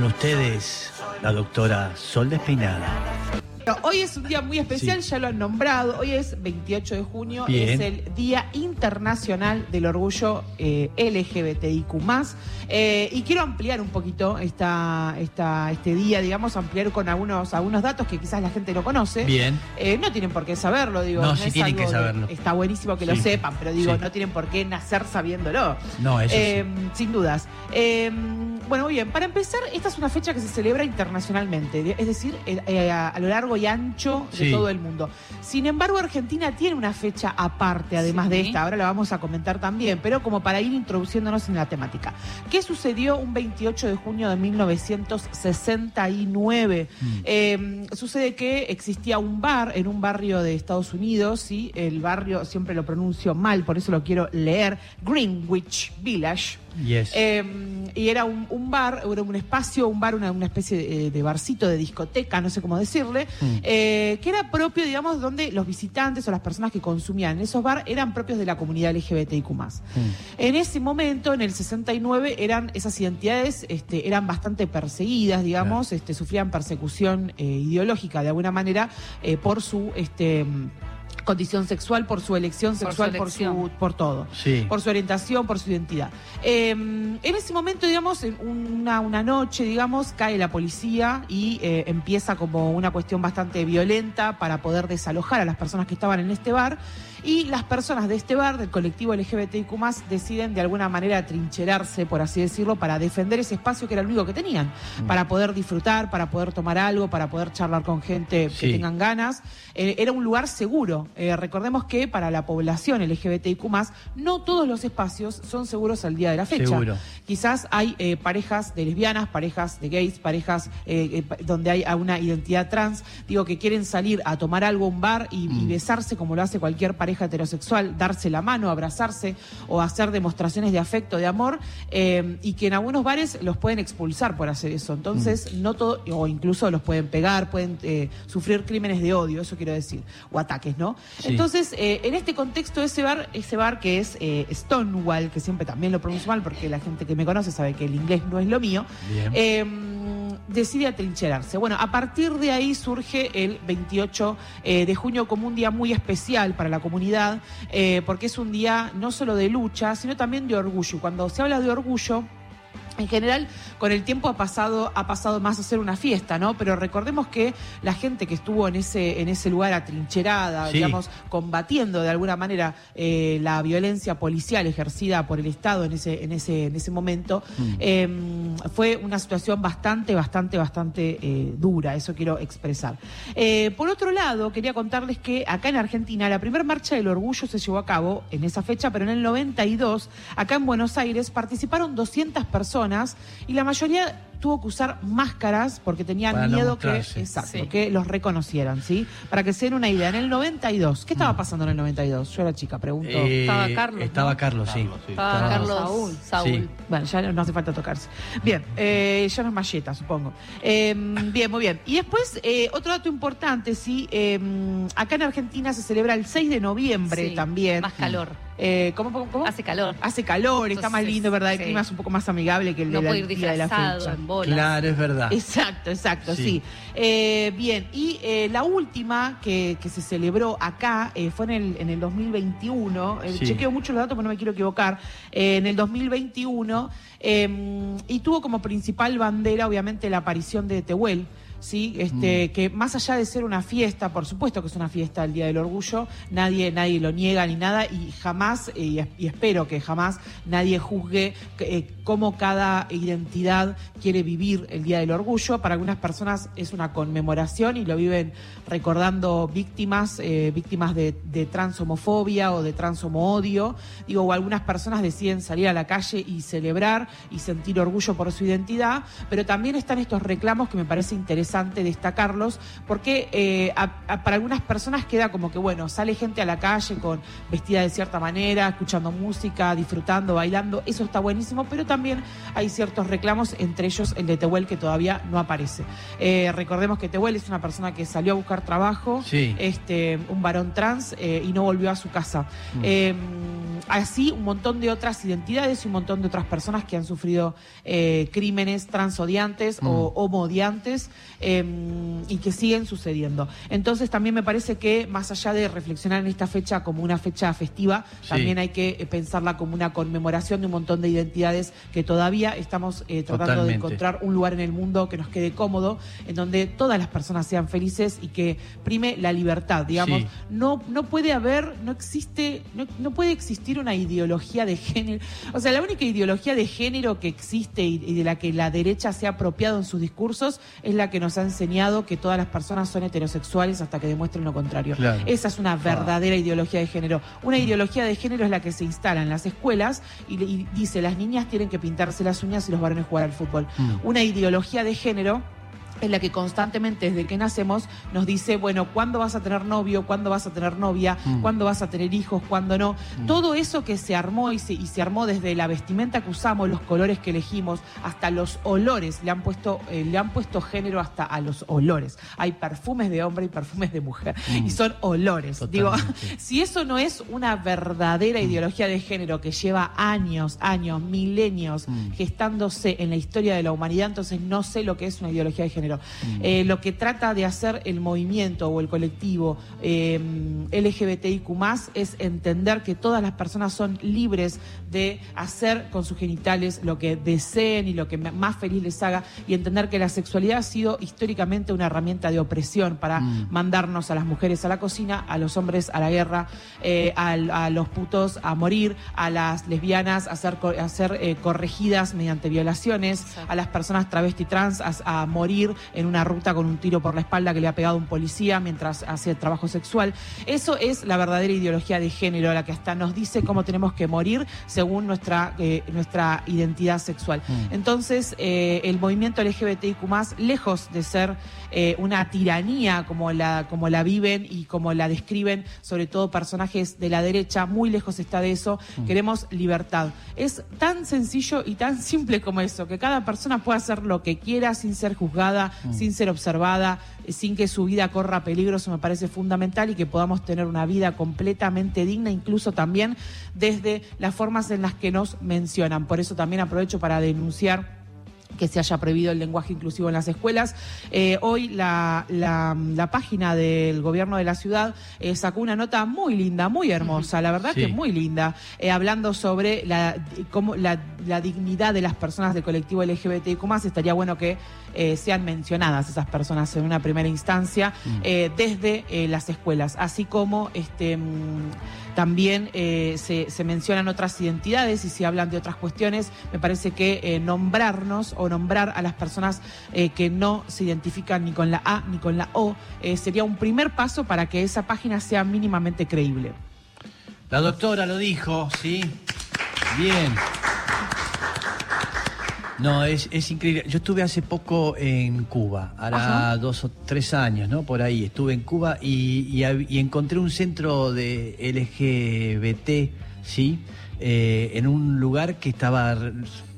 ustedes la doctora Sol Despeinada. Hoy es un día muy especial, ya lo han nombrado. Hoy es 28 de junio, Bien. es el Día Internacional del Orgullo eh, LGBTIQ. Eh, y quiero ampliar un poquito esta, esta, este día, digamos, ampliar con algunos, algunos datos que quizás la gente no conoce. Bien. Eh, no tienen por qué saberlo, digo. No, sí es tienen que de- saberlo. está buenísimo que lo Sí. sepan, pero digo, Sí. no tienen por qué nacer sabiéndolo. No, eso Eh, Sin dudas. Bueno, muy bien. Para empezar, esta es una fecha que se celebra internacionalmente, es decir, eh, eh, a, a lo largo y ancho de Sí. todo el mundo. Sin embargo, Argentina tiene una fecha aparte, además de esta. Ahora la vamos a comentar también, pero como para ir introduciéndonos en la temática. ¿Qué sucedió un 28 de junio de 1969? Mm. Eh, sucede que existía un bar en un barrio de Estados Unidos, ¿sí? el barrio siempre lo pronuncio mal, por eso lo quiero leer, Greenwich Village. Yes. Eh, y era un, un bar, era un espacio, un bar, una, una especie de, de barcito, de discoteca, no sé cómo decirle, Mm. eh, que era propio, digamos, donde los visitantes o las personas que consumían en esos bar eran propios de la comunidad LGBTIQ. Mm. En ese momento, en el 69, eran esas identidades este, eran bastante perseguidas, digamos, este, sufrían persecución eh, ideológica de alguna manera eh, por su este, condición sexual, por su elección Por su sexual, por su, por todo Sí. por su orientación, por su identidad. Eh, en ese momento, digamos, en una, una noche, digamos, cae la policía y eh, empieza como una cuestión bastante violenta para poder desalojar a las personas que estaban en este bar. Y las personas de este bar, del colectivo LGBTIQ, deciden de alguna manera atrincherarse, por así decirlo, para defender ese espacio que era el único que tenían, para poder disfrutar, para poder tomar algo, para poder charlar con gente que tengan ganas. Eh, era un lugar seguro. Eh, recordemos que para la población LGBTIQ, no todos los espacios son seguros al día de la fecha. Seguro. Quizás hay eh, parejas de lesbianas, parejas de gays, parejas pa- donde hay a una identidad trans, digo, que quieren salir a tomar algo a un bar y, y besarse como lo hace cualquier pareja heterosexual, darse la mano, abrazarse o hacer demostraciones de afecto, de amor, eh, y que en algunos bares los pueden expulsar por hacer eso. Entonces, no todo, o incluso los pueden pegar, pueden eh, sufrir crímenes de odio, eso quiero decir, o ataques, ¿no? Sí. Entonces, eh, en este contexto, ese bar, ese bar que es Stonewall, que siempre también lo pronuncio mal porque la gente que me conoce sabe que el inglés no es lo mío, Bien. Decide atrincherarse. Bueno, a partir de ahí surge el 28 eh, de junio como un día muy especial para la comunidad, eh, porque es un día no solo de lucha, sino también de orgullo. Cuando se habla de orgullo, en general, con el tiempo ha pasado, ha pasado más a ser una fiesta, ¿no? Pero recordemos que la gente que estuvo en ese, en ese lugar atrincherada, Sí. digamos, combatiendo de alguna manera eh, la violencia policial ejercida por el Estado en ese, en ese, en ese momento, Mm. eh, fue una situación bastante, bastante, bastante eh, dura, eso quiero expresar. Eh, por otro lado, quería contarles que acá en Argentina la primera marcha del orgullo se llevó a cabo en esa fecha, pero en el 92, acá en Buenos Aires, participaron 200 personas y la mayoría tuvo que usar máscaras porque tenían Para no miedo que, exacto, Sí. que los reconocieran, ¿sí? Para que se den una idea, en el 92, ¿qué estaba pasando en el 92? Yo era chica, pregunto. Mm. Eh, Estaba Carlos, Estaba ¿no? Carlos, sí. Estaba Estaba- Carlos Saúl. Saúl. Sí. Bueno, ya no, hace falta tocarse. Bien, eh, ya no es malleta, supongo. Eh, bien, muy bien. Y después, eh, otro dato importante, sí, eh, acá en Argentina se celebra el 6 de noviembre Sí, también. Más calor. Eh, ¿cómo, cómo, cómo? Hace calor. Hace calor, está más lindo, ¿verdad? El sí. clima es un poco más amigable que el No de la, puede ir día de la fecha. en Claro, es verdad. Exacto, exacto, sí. Sí. Eh, bien, y eh, la última que, que se celebró acá eh, fue en el, en el 2021. Eh, Sí. Chequeo mucho los datos, pero no me quiero equivocar. En el 2021, eh, y tuvo como principal bandera, obviamente, la aparición de Tehuel. Sí, este, que más allá de ser una fiesta, por supuesto que es una fiesta el Día del Orgullo, nadie, nadie lo niega ni nada, y jamás, eh, y, es- y espero que jamás nadie juzgue eh, cómo cada identidad quiere vivir el Día del Orgullo. Para algunas personas es una conmemoración y lo viven recordando víctimas, eh, víctimas de, de transhomofobia o de transhomo-odio. Digo, o algunas personas deciden salir a la calle y celebrar y sentir orgullo por su identidad, pero también están estos reclamos que me parece interesante destacarlos, porque eh, a- a- para algunas personas queda como que, bueno, sale gente a la calle con vestida de cierta manera, escuchando música, disfrutando, bailando, eso está buenísimo, pero también hay ciertos reclamos, entre ellos el de Tehuel que todavía no aparece. Eh, recordemos que Tehuel es una persona que salió a buscar trabajo, Sí. este, un varón trans, eh, y no volvió a su casa. Mm. Así un montón de otras identidades y un montón de otras personas que han sufrido eh, crímenes transodiantes o mm. homodiantes em, y que siguen sucediendo. Entonces también me parece que más allá de reflexionar en esta fecha como una fecha festiva, también hay que eh, pensarla como una conmemoración de un montón de identidades que todavía estamos eh, tratando de encontrar un lugar en el mundo que nos quede cómodo, en donde todas las personas sean felices y que prime la libertad, digamos. No, no puede haber, no existe, no, no puede existir una ideología de género. O sea, la única ideología de género que existe y, de la que la derecha se ha apropiado en sus discursos es la que nos ha enseñado que todas las personas son heterosexuales hasta que demuestren lo contrario. Esa es una verdadera ideología de género. Una ideología de género es la que se instala en las escuelas y, dice las niñas tienen que pintarse las uñas y los varones jugar al fútbol. Mm. Una ideología de género en la que constantemente desde que nacemos nos dice, bueno, ¿cuándo vas a tener novio? ¿Cuándo vas a tener novia? Mm. ¿Cuándo vas a tener hijos? ¿Cuándo no? Mm. Todo eso que se armó y se, y se, armó desde la vestimenta que usamos, los colores que elegimos, hasta los olores, le han puesto, eh, le han puesto género hasta a los olores. Hay perfumes de hombre y perfumes de mujer. Y mm. son olores. Digo, si eso no es una verdadera ideología de género que lleva años, años, milenios gestándose en la historia de la humanidad, entonces no sé lo que es una ideología de género. Mm. Eh, lo que trata de hacer el movimiento o el colectivo eh, LGBTIQ es entender que todas las personas son libres de hacer con sus genitales lo que deseen y lo que más feliz les haga y entender que la sexualidad ha sido históricamente una herramienta de opresión para mm. mandarnos a las mujeres a la cocina, a los hombres a la guerra, eh, a, los putos a morir, a las lesbianas a ser, a ser eh, corregidas mediante violaciones, a las personas travesti trans a morir en una ruta con un tiro por la espalda que le ha pegado un policía mientras hace trabajo sexual. Eso es la verdadera ideología de género, la que hasta nos dice cómo tenemos que morir según nuestra, eh, nuestra identidad sexual. Mm. Entonces, eh, el movimiento LGBTIQ, lejos de ser eh, una tiranía como la, como la viven y como la describen, sobre todo personajes de la derecha, muy lejos está de eso. Mm. Queremos libertad. Es tan sencillo y tan simple como eso, que cada persona pueda hacer lo que quiera sin ser juzgada, mm. sin ser observada, sin que su vida corra peligro, eso me parece fundamental y que podamos tener una vida completamente digna, incluso también desde las formas en las que nos mencionan. Por eso también aprovecho para denunciar que se haya prohibido el lenguaje inclusivo en las escuelas. Eh, hoy la, la, página del gobierno de la ciudad eh, sacó una nota muy linda, muy hermosa, la verdad que muy linda, eh, hablando sobre la, cómo, la, la, dignidad de las personas del colectivo LGBTIQ+. Estaría bueno que sean mencionadas esas personas en una primera instancia mm. desde las escuelas, así como este mm, también se, se mencionan otras identidades y se hablan de otras cuestiones. Me parece que nombrarnos o nombrar a las personas eh, que no se identifican ni con la A ni con la O, eh, sería un primer paso para que esa página sea mínimamente creíble. La doctora lo dijo, ¿sí? Bien. No, es, increíble. Yo estuve hace poco en Cuba, ahora dos o tres años, ¿no? Por ahí. Estuve en Cuba y, encontré un centro de LGBT, ¿sí? Eh, en un lugar que estaba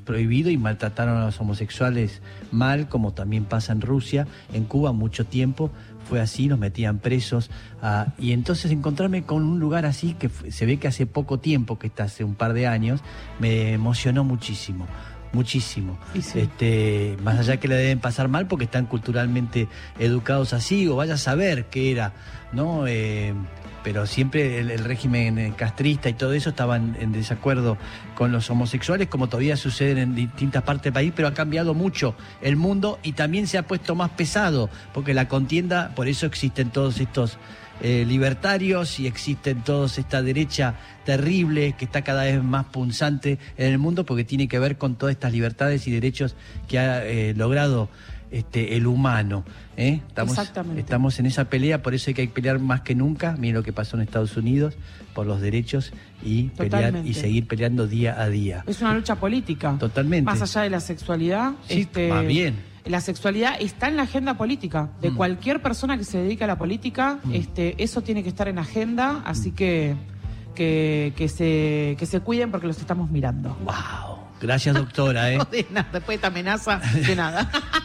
prohibido y maltrataron a los homosexuales mal, como también pasa en Rusia, en Cuba mucho tiempo fue así, nos metían presos. Ah, y entonces encontrarme con un lugar así, que se ve que hace poco tiempo, que está hace un par de años, me emocionó muchísimo muchísimo. Este, más allá que le deben pasar mal porque están culturalmente educados así, o vaya a saber qué era, ¿no? Eh, pero siempre el, régimen castrista y todo eso estaban en desacuerdo con los homosexuales, como todavía sucede en distintas partes del país, pero ha cambiado mucho el mundo y también se ha puesto más pesado, porque la contienda, por eso existen todos estos eh, libertarios y existen todos esta derecha terrible que está cada vez más punzante en el mundo, porque tiene que ver con todas estas libertades y derechos que ha eh, logrado este, el humano. ¿eh? Estamos, estamos en esa pelea, por eso hay que pelear más que nunca. Miren lo que pasó en Estados Unidos por los derechos y pelear y seguir peleando día a día. Es una lucha política. Totalmente. Más allá de la sexualidad. Sí, este, va bien. La sexualidad está en la agenda política de mm. cualquier persona que se dedica a la política. Mm. Este, eso tiene que estar en agenda, así mm. que, que, que, se, que se cuiden porque los estamos mirando. Wow. Gracias, doctora. ¿eh? de nada, después de esta amenaza, de nada.